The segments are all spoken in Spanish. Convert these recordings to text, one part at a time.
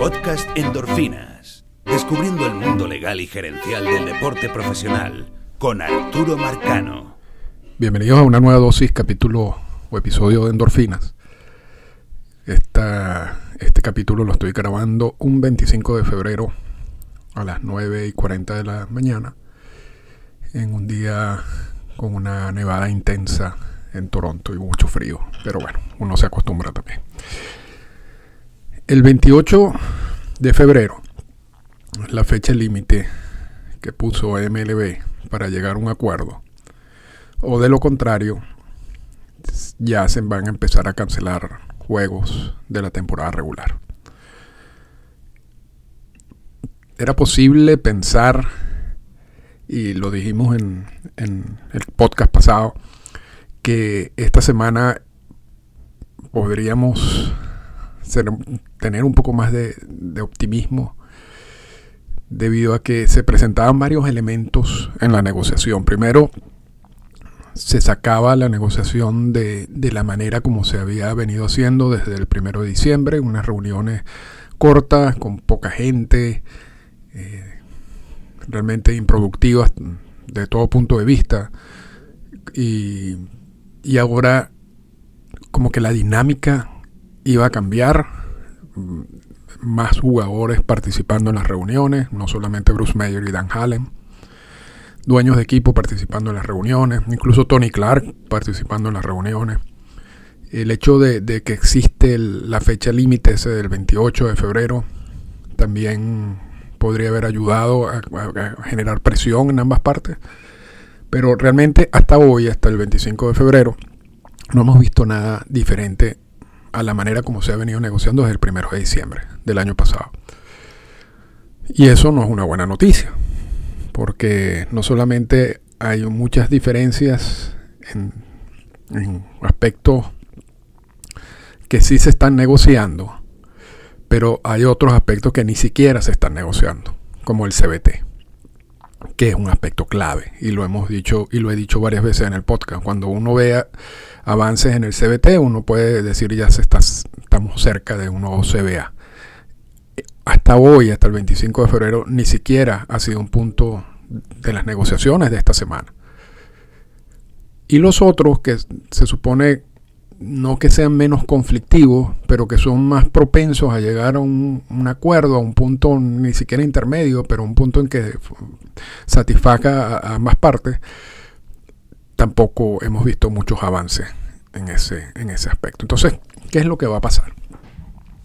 Podcast Endorfinas. Descubriendo el mundo legal y gerencial del deporte profesional con Arturo Marcano. Bienvenidos a una nueva dosis, capítulo o episodio de Endorfinas. Esta, este capítulo lo estoy grabando un 25 de febrero a las 9 y 40 de la mañana, en un día con una nevada intensa en Toronto y mucho frío, pero bueno, uno se acostumbra también. El 28 de febrero, la fecha límite que puso MLB para llegar a un acuerdo, o de lo contrario, ya se van a empezar a cancelar juegos de la temporada regular. Era posible pensar, y lo dijimos en, el podcast pasado, que esta semana podríamos tener un poco más de, optimismo debido a que se presentaban varios elementos en la negociación. Primero, se sacaba la negociación de, la manera como se había venido haciendo desde el primero de diciembre, unas reuniones cortas, con poca gente, eh, realmente improductivas de todo punto de vista. Y, y ahora como que la dinámica iba a cambiar, más jugadores participando en las reuniones, no solamente Bruce Mayer y Dan Hallen, dueños de equipo participando en las reuniones, incluso Tony Clark participando en las reuniones. El hecho de, que existe la fecha límite ese del 28 de febrero también podría haber ayudado a, a generar presión en ambas partes. Pero realmente hasta hoy, hasta el 25 de febrero, no hemos visto nada diferente a la manera como se ha venido negociando desde el 1 de diciembre del año pasado. Y eso no es una buena noticia, porque no solamente hay muchas diferencias en, aspectos que sí se están negociando, pero hay otros aspectos que ni siquiera se están negociando, como el CBT, que es un aspecto clave, y lo hemos dicho y lo he dicho varias veces en el podcast. Cuando uno vea avances en el CBT, uno puede decir ya se está, estamos cerca de un nuevo CBA. Hasta hoy, hasta el 25 de febrero, ni siquiera ha sido un punto de las negociaciones de esta semana. Y los otros que se supone no que sean menos conflictivos, pero que son más propensos a llegar a un, acuerdo, a un punto ni siquiera intermedio, pero un punto en que satisfaga a ambas partes, tampoco hemos visto muchos avances en ese, en ese aspecto. Entonces, ¿qué es lo que va a pasar?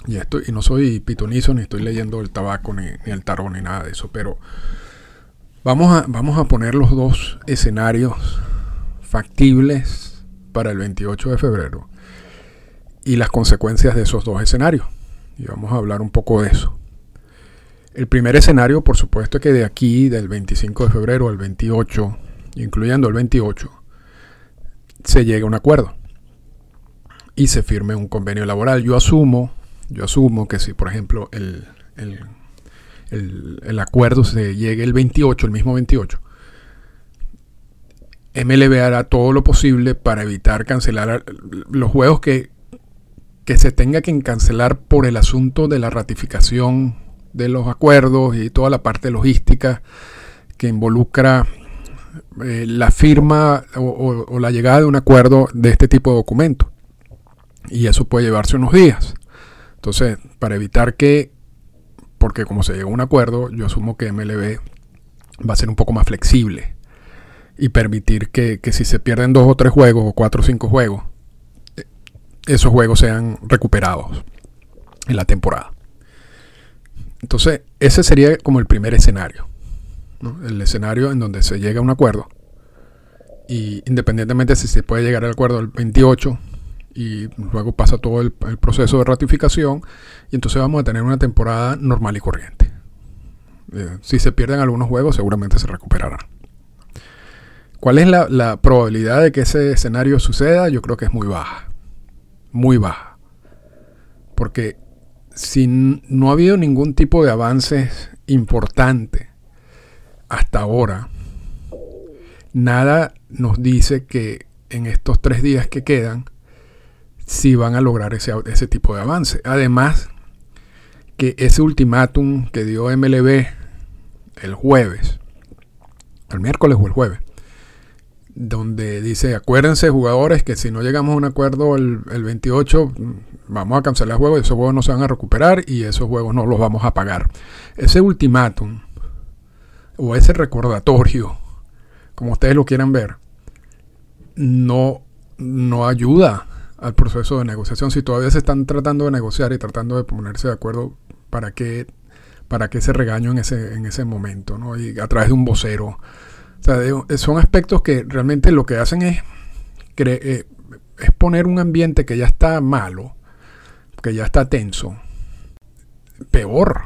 Y, esto, y no soy pitonizo, ni estoy leyendo el tabaco, ni, el tarot, ni nada de eso, pero vamos a, vamos a poner los dos escenarios factibles para el 28 de febrero y las consecuencias de esos dos escenarios. Y vamos a hablar un poco de eso. El primer escenario, por supuesto, es que de aquí, del 25 de febrero al 28, incluyendo el 28, se llegue a un acuerdo y se firme un convenio laboral. Yo asumo, yo asumo que si, por ejemplo, el, el, acuerdo se llegue el 28, el mismo 28, MLB hará todo lo posible para evitar cancelar los juegos que, que se tenga que cancelar por el asunto de la ratificación de los acuerdos y toda la parte logística que involucra eh, la firma o, la llegada de un acuerdo de este tipo de documento. Y eso puede llevarse unos días. Entonces, para evitar que, porque como se llegó a un acuerdo, yo asumo que MLB va a ser un poco más flexible y permitir que, que si se pierden dos o tres juegos o cuatro o cinco juegos, esos juegos sean recuperados en la temporada. Entonces, ese sería como el primer escenario el escenario en donde se llega a un acuerdo y independientemente si se puede llegar al acuerdo el 28 y luego pasa todo el, proceso de ratificación y entonces vamos a tener una temporada normal y corriente. Eh, si se pierden algunos juegos seguramente se recuperarán. ¿Cuál es la, probabilidad de que ese escenario suceda? Yo creo que es muy baja. Muy baja. Porque si no ha habido ningún tipo de avances importante hasta ahora, nada nos dice que en estos tres días que quedan, si van a lograr ese, ese tipo de avance. Además, que ese ultimátum que dio MLB el jueves, el miércoles o el jueves, donde dice, acuérdense jugadores que si no llegamos a un acuerdo el, 28, vamos a cancelar juegos, esos juegos no se van a recuperar y esos juegos no los vamos a pagar. Ese ultimátum o ese recordatorio, como ustedes lo quieran ver, no, no ayuda al proceso de negociación. Si todavía se están tratando de negociar y tratando de ponerse de acuerdo, ¿para qué, para qué ese regaño en ese, en ese momento? ¿no? Y a través de un vocero son aspectos que realmente lo que hacen es, eh, es poner un ambiente que ya está malo, que ya está tenso, peor.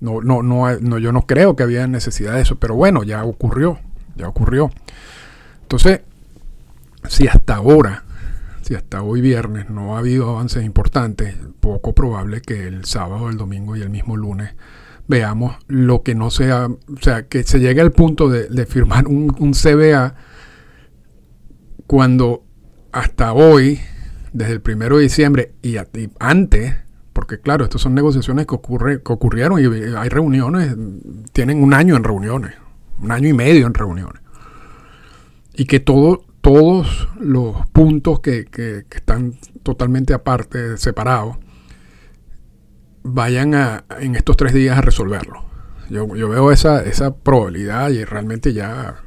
No, no, no, no, yo no creo que había necesidad de eso, pero bueno, ya ocurrió, ya ocurrió. Entonces, si hasta ahora, si hasta hoy viernes no ha habido avances importantes, poco probable que el sábado, el domingo y el mismo lunes veamos lo que no sea, o sea, que se llegue al punto de, firmar un, CBA cuando hasta hoy, desde el primero de diciembre y, antes, porque claro, estas son negociaciones que, ocurre, que ocurrieron y hay reuniones, tienen un año en reuniones, un año y medio en reuniones. Y que todo, todos los puntos que, que están totalmente aparte, separados, vayan a, en estos tres días a resolverlo. Yo, veo esa, esa probabilidad y realmente ya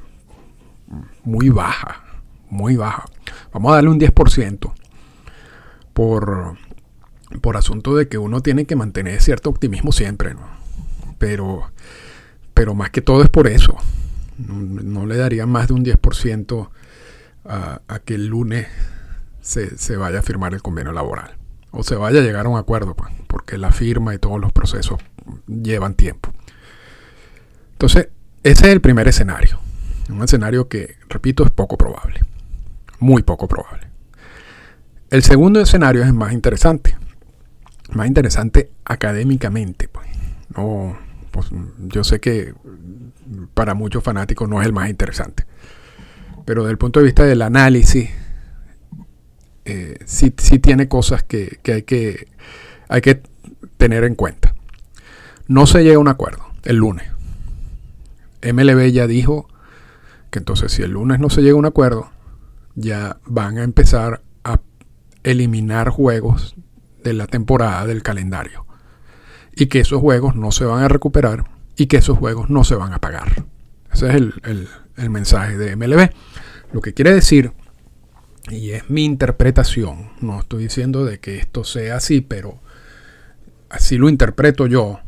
muy baja, muy baja. Vamos a darle un 10% por, por asunto de que uno tiene que mantener cierto optimismo siempre, Pero, pero más que todo es por eso. No, le daría más de un 10% a, a, que el lunes se, se vaya a firmar el convenio laboral o se vaya a llegar a un acuerdo, pues, porque la firma y todos los procesos llevan tiempo. Entonces, ese es el primer escenario. Un escenario que, repito, es poco probable. Muy poco probable. El segundo escenario es más interesante. Más interesante académicamente. Pues. No, pues, yo sé que para muchos fanáticos no es el más interesante. Pero desde el punto de vista del análisis eh, sí, tiene cosas que, hay que hay que tener en cuenta. No se llega a un acuerdo el lunes. MLB ya dijo que entonces si el lunes no se llega a un acuerdo, ya van a empezar a eliminar juegos de la temporada del calendario. Y que esos juegos no se van a recuperar y que esos juegos no se van a pagar. Ese es el, el mensaje de MLB. Lo que quiere decir y es mi interpretación, no estoy diciendo de que esto sea así, pero así lo interpreto yo,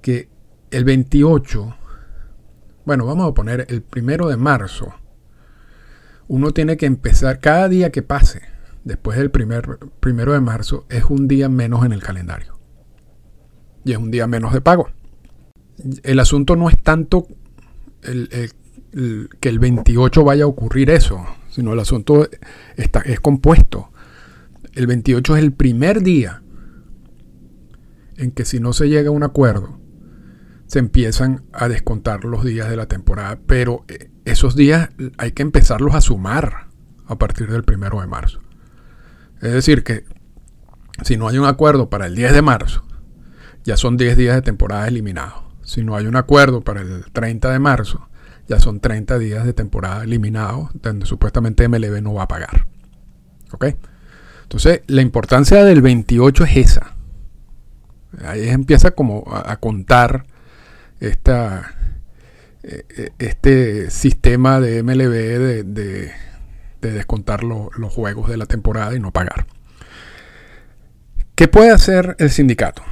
que el 28, bueno, vamos a poner el primero de marzo, uno tiene que empezar, cada día que pase después del primer, primero de marzo es un día menos en el calendario. Y es un día menos de pago. El asunto no es tanto que el 28 vaya a ocurrir eso sino el asunto está, es compuesto. El 28 es el primer día en que si no se llega a un acuerdo, se empiezan a descontar los días de la temporada, pero eh, esos días hay que empezarlos a sumar a partir del primero de marzo. Es decir, que si no hay un acuerdo para el 10 de marzo, ya son 10 días de temporada eliminados. Si no hay un acuerdo para el 30 de marzo, ya son 30 días de temporada eliminados, donde supuestamente MLB no va a pagar. ¿Ok? Entonces, la importancia del 28 es esa. Ahí empieza como a, contar esta, eh, eh, este sistema de MLB de, descontar los juegos de la temporada y no pagar. ¿Qué puede hacer el sindicato?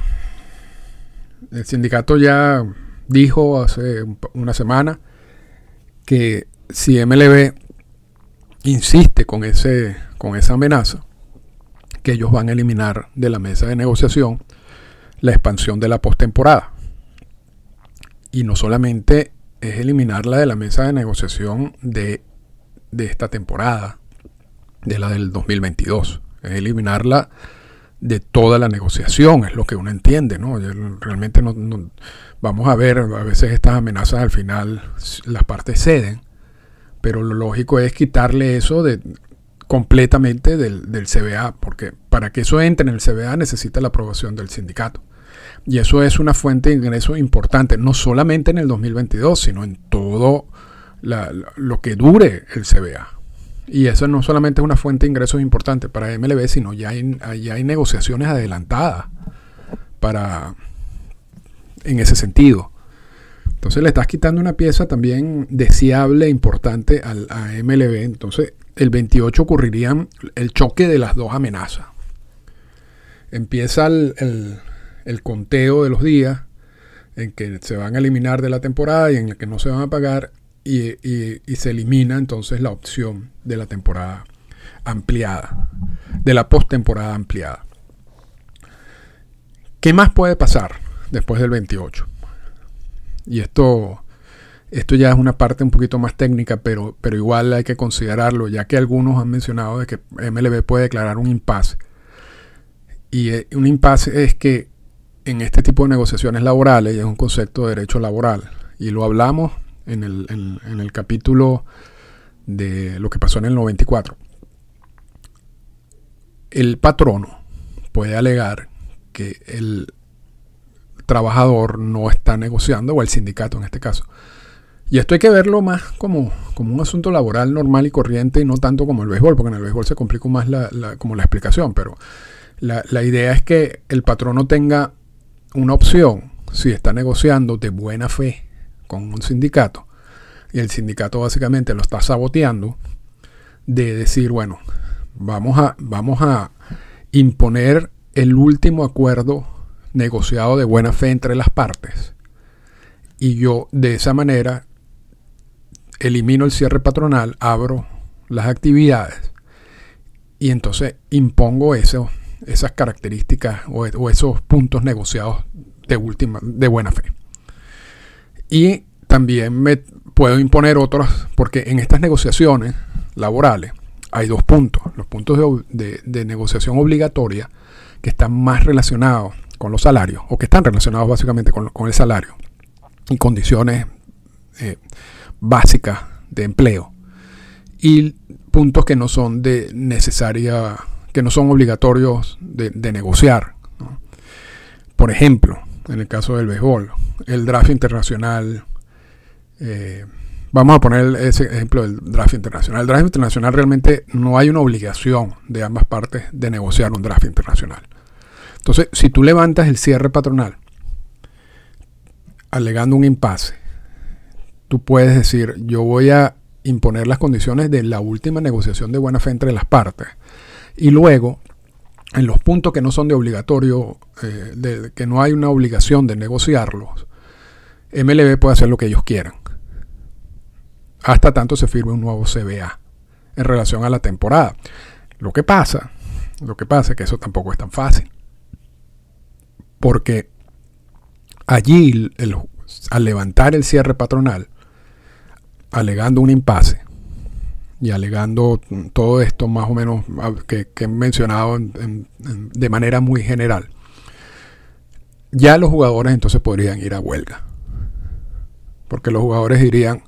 El sindicato ya dijo hace una semana que si MLB insiste con, ese, con esa amenaza, que ellos van a eliminar de la mesa de negociación la expansión de la postemporada. Y no solamente es eliminarla de la mesa de negociación de, de esta temporada, de la del 2022, es eliminarla de toda la negociación, es lo que uno entiende, ¿no? Realmente no, vamos a ver, a veces estas amenazas al final las partes ceden, pero lo lógico es quitarle eso de completamente del, CBA, porque para que eso entre en el CBA necesita la aprobación del sindicato. Y eso es una fuente de ingreso importante, no solamente en el 2022, sino en todo lo que dure el CBA. Y eso no solamente es una fuente de ingresos importante para MLB, sino ya hay, ya hay negociaciones adelantadas para en ese sentido. Entonces le estás quitando una pieza también deseable, importante al, a MLB. Entonces el 28 ocurriría el choque de las dos amenazas. Empieza el, el, conteo de los días en que se van a eliminar de la temporada y en el que no se van a pagar y, se elimina entonces la opción de la temporada ampliada, de la postemporada ampliada. ¿Qué más puede pasar después del 28? Y esto esto ya es una parte un poquito más técnica, pero, pero igual hay que considerarlo, ya que algunos han mencionado de que MLB puede declarar un impasse. Y eh, un impasse es que en este tipo de negociaciones laborales, y es un concepto de derecho laboral, y lo hablamos en el, en el capítulo de lo que pasó en el 94. El patrono puede alegar que el trabajador no está negociando, o el sindicato en este caso, y esto hay que verlo más como, como un asunto laboral normal y corriente y no tanto como el béisbol, porque en el béisbol se complica más la, como la explicación, pero la, la idea es que el patrono tenga una opción si está negociando de buena fe con un sindicato y el sindicato básicamente lo está saboteando, de decir, bueno, vamos a, vamos a imponer el último acuerdo negociado de buena fe entre las partes. Y yo de esa manera elimino el cierre patronal, abro las actividades y entonces impongo eso, esas características o, esos puntos negociados de, última, de buena fe. Y también me puedo imponer otros, porque en estas negociaciones laborales hay dos puntos. Los puntos de, negociación obligatoria que están más relacionados con los salarios, o que están relacionados básicamente con, el salario y condiciones eh, básicas de empleo y puntos que no son de necesaria, que no son obligatorios de, negociar. Por ejemplo, en el caso del béisbol, el draft internacional, eh, vamos a poner ese ejemplo del draft internacional. El draft internacional realmente no hay una obligación de ambas partes de negociar un draft internacional. Entonces, si tú levantas el cierre patronal alegando un impasse tú puedes decir, yo voy a imponer las condiciones de la última negociación de buena fe entre las partes. Y luego, en los puntos que no son de obligatorio, eh, de, que no hay una obligación de negociarlos, MLB puede hacer lo que ellos quieran. Hasta tanto se firme un nuevo CBA en relación a la temporada. Lo que pasa, lo que pasa es que eso tampoco es tan fácil. Porque allí, al levantar el cierre patronal, alegando un impasse y alegando todo esto más o menos que, he mencionado de manera muy general, ya los jugadores entonces podrían ir a huelga. Porque los jugadores dirían,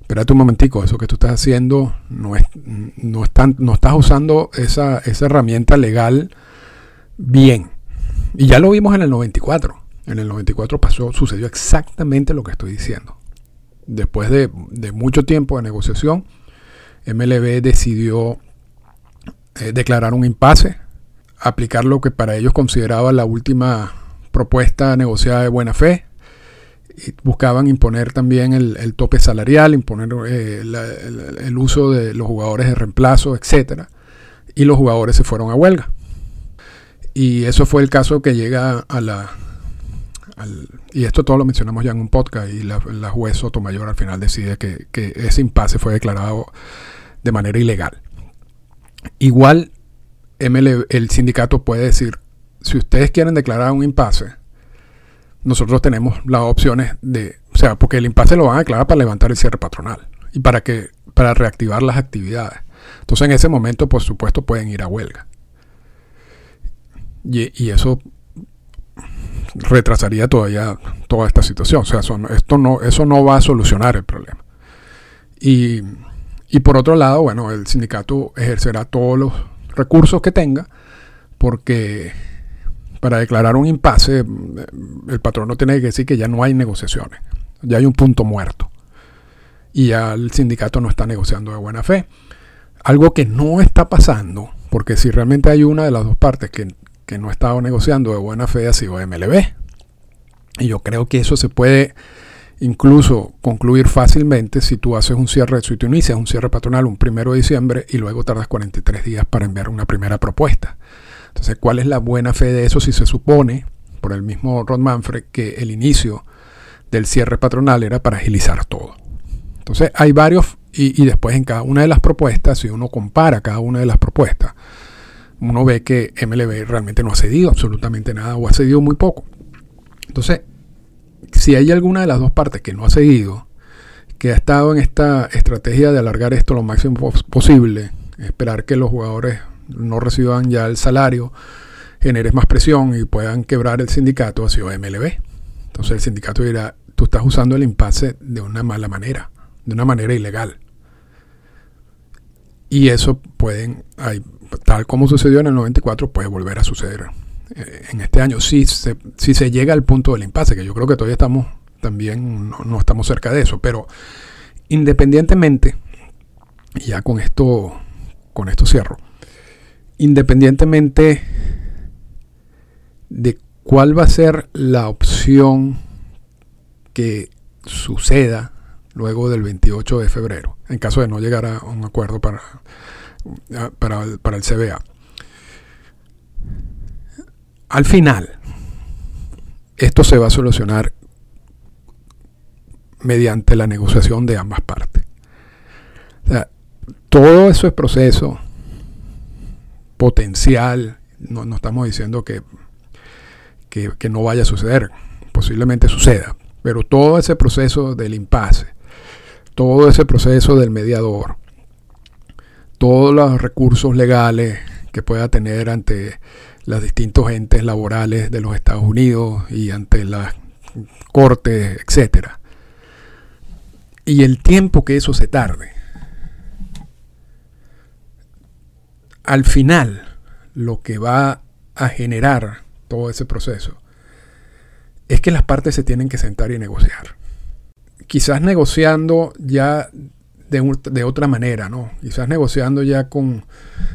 espérate un momentico, eso que tú estás haciendo no, es, no, no estás usando esa, esa herramienta legal bien. Y ya lo vimos en el 94. En el 94 pasó, sucedió exactamente lo que estoy diciendo después de, mucho tiempo de negociación, MLB decidió eh, declarar un impasse, aplicar lo que para ellos consideraba la última propuesta negociada de buena fe. Y buscaban imponer también el, tope salarial, imponer eh, el, uso de los jugadores de reemplazo, etc. Y los jugadores se fueron a huelga. Y eso fue el caso que llega a la, y esto todo lo mencionamos ya en un podcast y la, juez Sotomayor al final decide que, ese impasse fue declarado de manera ilegal. Igual el sindicato puede decir, si ustedes quieren declarar un impasse, nosotros tenemos las opciones de, o sea, porque el impasse lo van a declarar para levantar el cierre patronal y para que para reactivar las actividades. Entonces en ese momento, por supuesto, pueden ir a huelga. Y, y eso retrasaría todavía toda esta situación. O sea, esto no, eso no va a solucionar el problema. Y, Y por otro lado, bueno, el sindicato ejercerá todos los recursos que tenga, porque para declarar un impasse, el patrono tiene que decir que ya no hay negociaciones, ya hay un punto muerto. Y ya el sindicato no está negociando de buena fe. Algo que no está pasando, porque si realmente hay una de las dos partes que, que no ha estado negociando de buena fe, ha sido MLB. Y yo creo que eso se puede incluso concluir fácilmente si tú haces un cierre, si tú inicias un cierre patronal un primero de diciembre y luego tardas 43 días para enviar una primera propuesta. Entonces, ¿cuál es la buena fe de eso si se supone, por el mismo Ron Manfred, que el inicio del cierre patronal era para agilizar todo? Entonces, hay varios, y después en cada una de las propuestas, si uno compara cada una de las propuestas, uno ve que MLB realmente no ha cedido absolutamente nada o ha cedido muy poco. Entonces, si hay alguna de las dos partes que no ha seguido, que ha estado en esta estrategia de alargar esto lo máximo posible, esperar que los jugadores no reciban ya el salario, genere más presión y puedan quebrar el sindicato, ha sido MLB. Entonces el sindicato dirá, tú estás usando el impasse de una mala manera, de una manera ilegal. Y eso pueden, tal como sucedió en el 94, puede volver a suceder eh, en este año, si se, si se llega al punto del impasse, que yo creo que todavía estamos también, no, estamos cerca de eso, pero independientemente, ya con esto, con esto cierro, independientemente de cuál va a ser la opción que suceda luego del 28 de febrero, en caso de no llegar a un acuerdo para, para, para el CBA al final, esto se va a solucionar mediante la negociación de ambas partes. todo eso es proceso potencial. No, estamos diciendo que, que, no vaya a suceder. Posiblemente suceda. Pero todo ese proceso del impasse, todo ese proceso del mediador, todos los recursos legales que pueda tener ante los distintos entes laborales de los Estados Unidos y ante las cortes, etcétera. Y el tiempo que eso se tarde. Al final, lo que va a generar todo ese proceso es que las partes se tienen que sentar y negociar. Quizás negociando ya de, otra manera, ¿no? Quizás negociando ya con,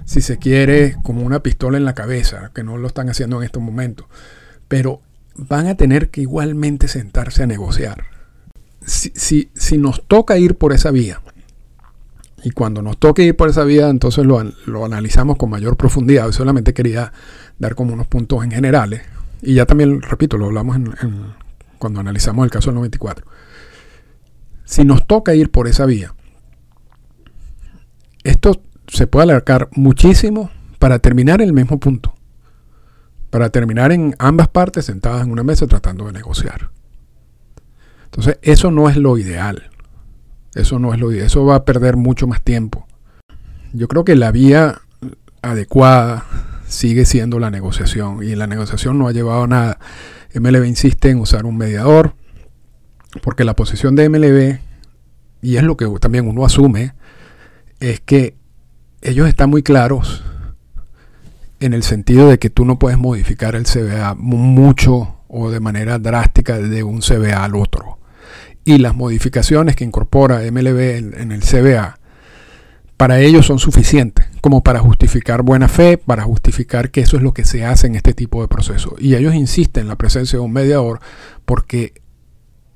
si se quiere, como una pistola en la cabeza, que no lo están haciendo en estos momentos. Pero van a tener que igualmente sentarse a negociar. Si, si, si nos toca ir por esa vía, y cuando nos toque ir por esa vía, entonces lo, lo analizamos con mayor profundidad. Yo solamente quería dar como unos puntos en generales. Y ya también, repito, lo hablamos en, cuando analizamos el caso del 94. Si nos toca ir por esa vía, esto se puede alargar muchísimo para terminar en el mismo punto. Para terminar en ambas partes sentadas en una mesa tratando de negociar. Entonces, eso no es lo ideal. Eso no es lo ideal. Eso va a perder mucho más tiempo. Yo creo que la vía adecuada sigue siendo la negociación. Y la negociación no ha llevado a nada. MLB insiste en usar un mediador. Porque la posición de MLB, y es lo que también uno asume, es que ellos están muy claros en el sentido de que tú no puedes modificar el CBA mucho o de manera drástica de un CBA al otro. Y las modificaciones que incorpora MLB en, el CBA, para ellos son suficientes como para justificar buena fe, para justificar que eso es lo que se hace en este tipo de procesos. Y ellos insisten en la presencia de un mediador porque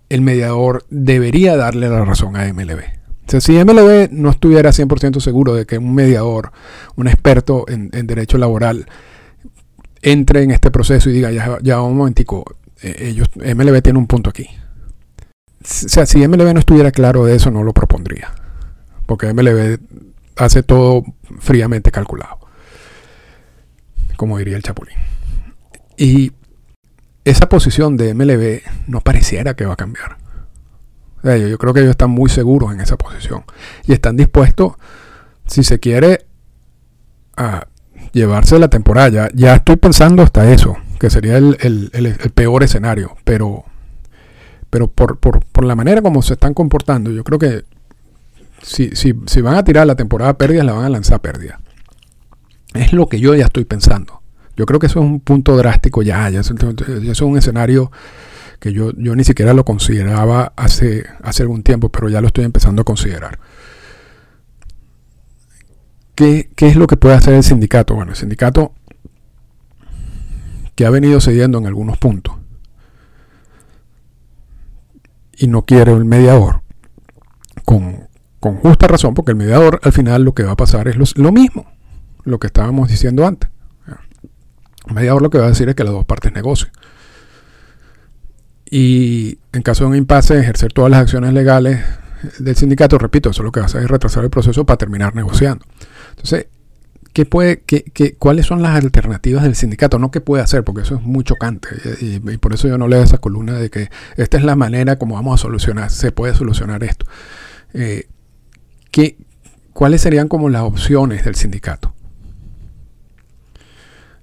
el mediador debería darle la razón a MLB si MLB no estuviera 100% seguro de que un mediador, un experto en, derecho laboral, entre en este proceso y diga, ya, ya un momentico, eh, ellos, MLB tiene un punto aquí. O sea, si MLB no estuviera claro de eso, no lo propondría. Porque MLB hace todo fríamente calculado. Como diría el Chapulín. Y esa posición de MLB no pareciera que va a cambiar. Yo creo que ellos están muy seguros en esa posición. Y están dispuestos, si se quiere, a llevarse la temporada. Ya, estoy pensando hasta eso, que sería el, peor escenario. Pero, pero por, la manera como se están comportando, yo creo que si, si, si van a tirar la temporada pérdidas, la van a lanzar a pérdida. Es lo que yo ya estoy pensando. Yo creo que eso es un punto drástico ya, ya, es un escenario que yo, yo ni siquiera lo consideraba hace, hace algún tiempo, pero ya lo estoy empezando a considerar. ¿Qué, ¿Qué, es lo que puede hacer el sindicato? Bueno, el sindicato que ha venido cediendo en algunos puntos y no quiere el mediador, con, con justa razón, porque el mediador al final lo que va a pasar es lo, lo mismo, lo que estábamos diciendo antes. El mediador lo que va a decir es que las dos partes negocien. Y en caso de un impasse, ejercer todas las acciones legales del sindicato, repito, eso lo que va a hacer es retrasar el proceso para terminar negociando. Entonces, ¿qué puede, qué, qué, ¿cuáles son las alternativas del sindicato? No qué puede hacer, porque eso es muy chocante. Y, y, por eso yo no leo esa columna de que esta es la manera como vamos a solucionar, se puede solucionar esto. Eh, ¿qué, ¿Cuáles serían como las opciones del sindicato?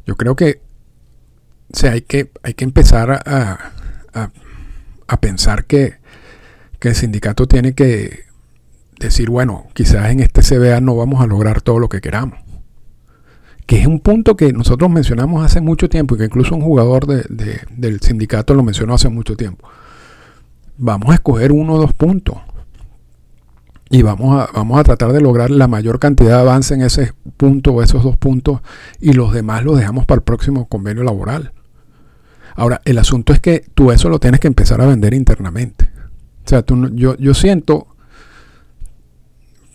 Yo creo que o hay, que, hay que empezar a, a, pensar que, que el sindicato tiene que decir, bueno, quizás en este CBA no vamos a lograr todo lo que queramos. Que es un punto que nosotros mencionamos hace mucho tiempo y que incluso un jugador de, del sindicato lo mencionó hace mucho tiempo. Vamos a escoger uno o dos puntos y vamos a, vamos a tratar de lograr la mayor cantidad de avance en ese punto o esos dos puntos y los demás los dejamos para el próximo convenio laboral. Ahora, el asunto es que tú eso lo tienes que empezar a vender internamente. O sea, tú, yo, yo siento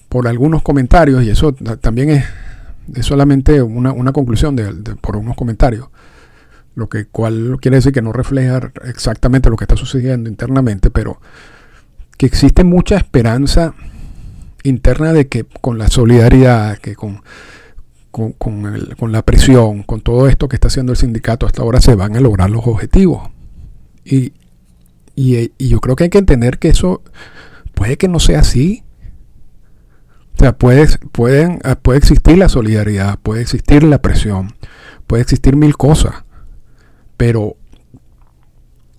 por algunos comentarios, y eso también es, es solamente una, una conclusión de, de, por unos comentarios, lo que cual quiere decir que no refleja exactamente lo que está sucediendo internamente, pero que existe mucha esperanza interna de que con la solidaridad, que con, con, la presión, con todo esto que está haciendo el sindicato hasta ahora, se van a lograr los objetivos. Y, yo creo que hay que entender que eso puede que no sea así. O sea, puede, pueden, puede existir la solidaridad, puede existir la presión, puede existir mil cosas, pero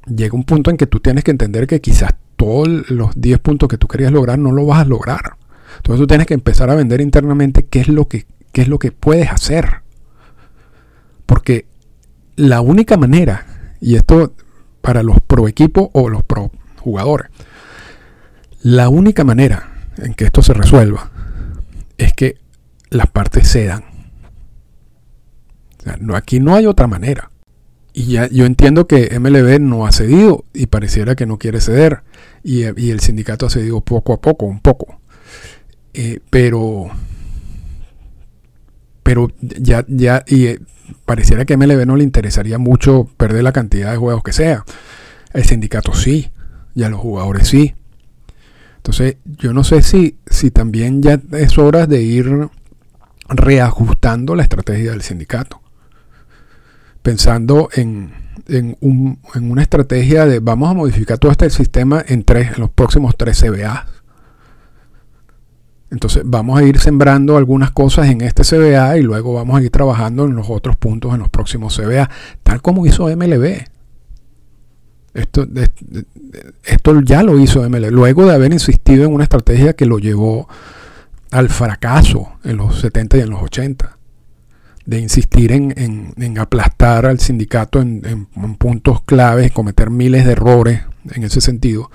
llega un punto en que tú tienes que entender que quizás todos los 10 puntos que tú querías lograr no lo vas a lograr. Entonces tú tienes que empezar a vender internamente qué es lo que, qué es lo que puedes hacer. Porque la única manera, y esto para los pro equipos o los pro jugadores, la única manera en que esto se resuelva es que las partes cedan. Aquí no hay otra manera. Y ya yo entiendo que MLB no ha cedido y pareciera que no quiere ceder. Y, y el sindicato ha cedido poco a poco, un poco. Eh, pero pero ya, ya, y eh, pareciera que a MLB no le interesaría mucho perder la cantidad de juegos que sea. El sindicato sí, y a los jugadores sí. Entonces, yo no sé si, si también ya es hora de ir reajustando la estrategia del sindicato. Pensando en, en, un, en una estrategia de vamos a modificar todo este sistema en, tres, en los próximos tres CBA entonces vamos a ir sembrando algunas cosas en este CBA y luego vamos a ir trabajando en los otros puntos en los próximos CBA, tal como hizo MLB. Esto, esto ya lo hizo MLB, luego de haber insistido en una estrategia que lo llevó al fracaso en los 70 y en los 80, de insistir en, aplastar al sindicato en, en puntos claves, cometer miles de errores en ese sentido,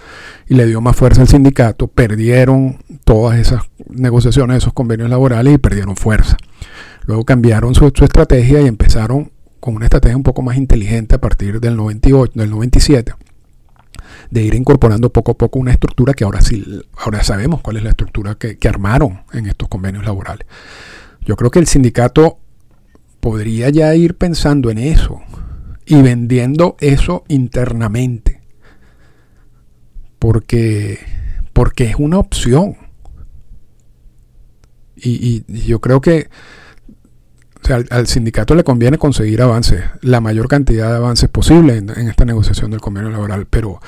y le dio más fuerza al sindicato, perdieron todas esas negociaciones, esos convenios laborales y perdieron fuerza. Luego cambiaron su, su, estrategia y empezaron con una estrategia un poco más inteligente a partir del 98, del 97, de ir incorporando poco a poco una estructura que ahora sí, ahora sabemos cuál es la estructura que, que armaron en estos convenios laborales. Yo creo que el sindicato podría ya ir pensando en eso y vendiendo eso internamente. Porque, porque es una opción. Y, yo creo que al, sindicato le conviene conseguir avances, la mayor cantidad de avances posible en, en, esta negociación del convenio laboral, pero,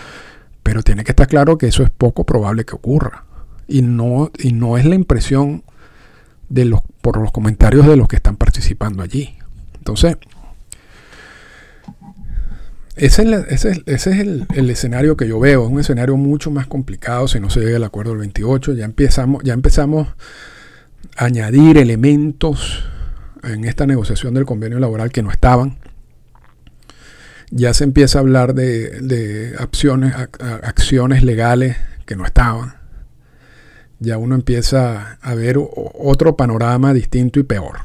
pero tiene que estar claro que eso es poco probable que ocurra. Y no, y no es la impresión de los, por los comentarios de los que están participando allí. Entonces, ese es, el, escenario que yo veo, es un escenario mucho más complicado si no se llega al acuerdo del 28, ya empezamos, a añadir elementos en esta negociación del convenio laboral que no estaban. Ya se empieza a hablar de, acciones, legales que no estaban. Ya uno empieza a ver otro panorama distinto y peor.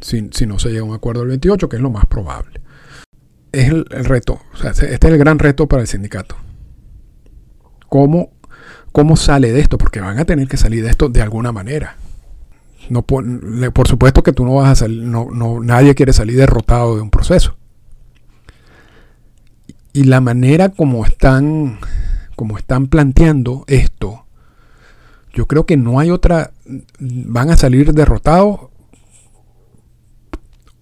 Si, si no se llega a un acuerdo del 28, que es lo más probable es el, reto. este es el gran reto para el sindicato. ¿Cómo, ¿Cómo sale de esto? Porque van a tener que salir de esto de alguna manera. No, por, supuesto que tú no vas a salir, no, no, nadie quiere salir derrotado de un proceso. Y la manera como están, como están planteando esto, yo creo que no hay otra, van a salir derrotados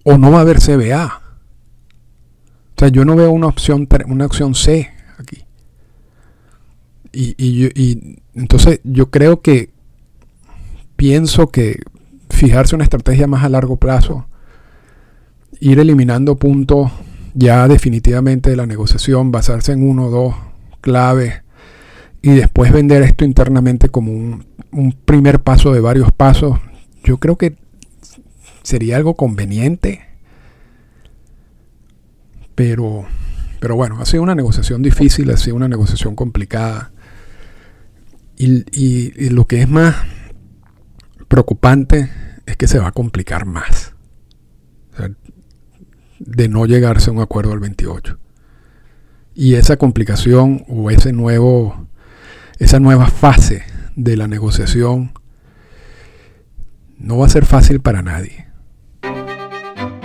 o no va a haber CBA. O sea, yo no veo una opción, una opción C aquí. Y, y, entonces yo creo que pienso que fijarse una estrategia más a largo plazo, ir eliminando puntos ya definitivamente de la negociación, basarse en uno o dos claves y después vender esto internamente como un primer paso de varios pasos, yo creo que sería algo conveniente pero, pero bueno, ha sido una negociación difícil, ha sido una negociación complicada. Y, lo que es más preocupante es que se va a complicar más. de no llegarse a un acuerdo el 28. Y esa complicación o ese nuevo, esa nueva fase de la negociación no va a ser fácil para nadie.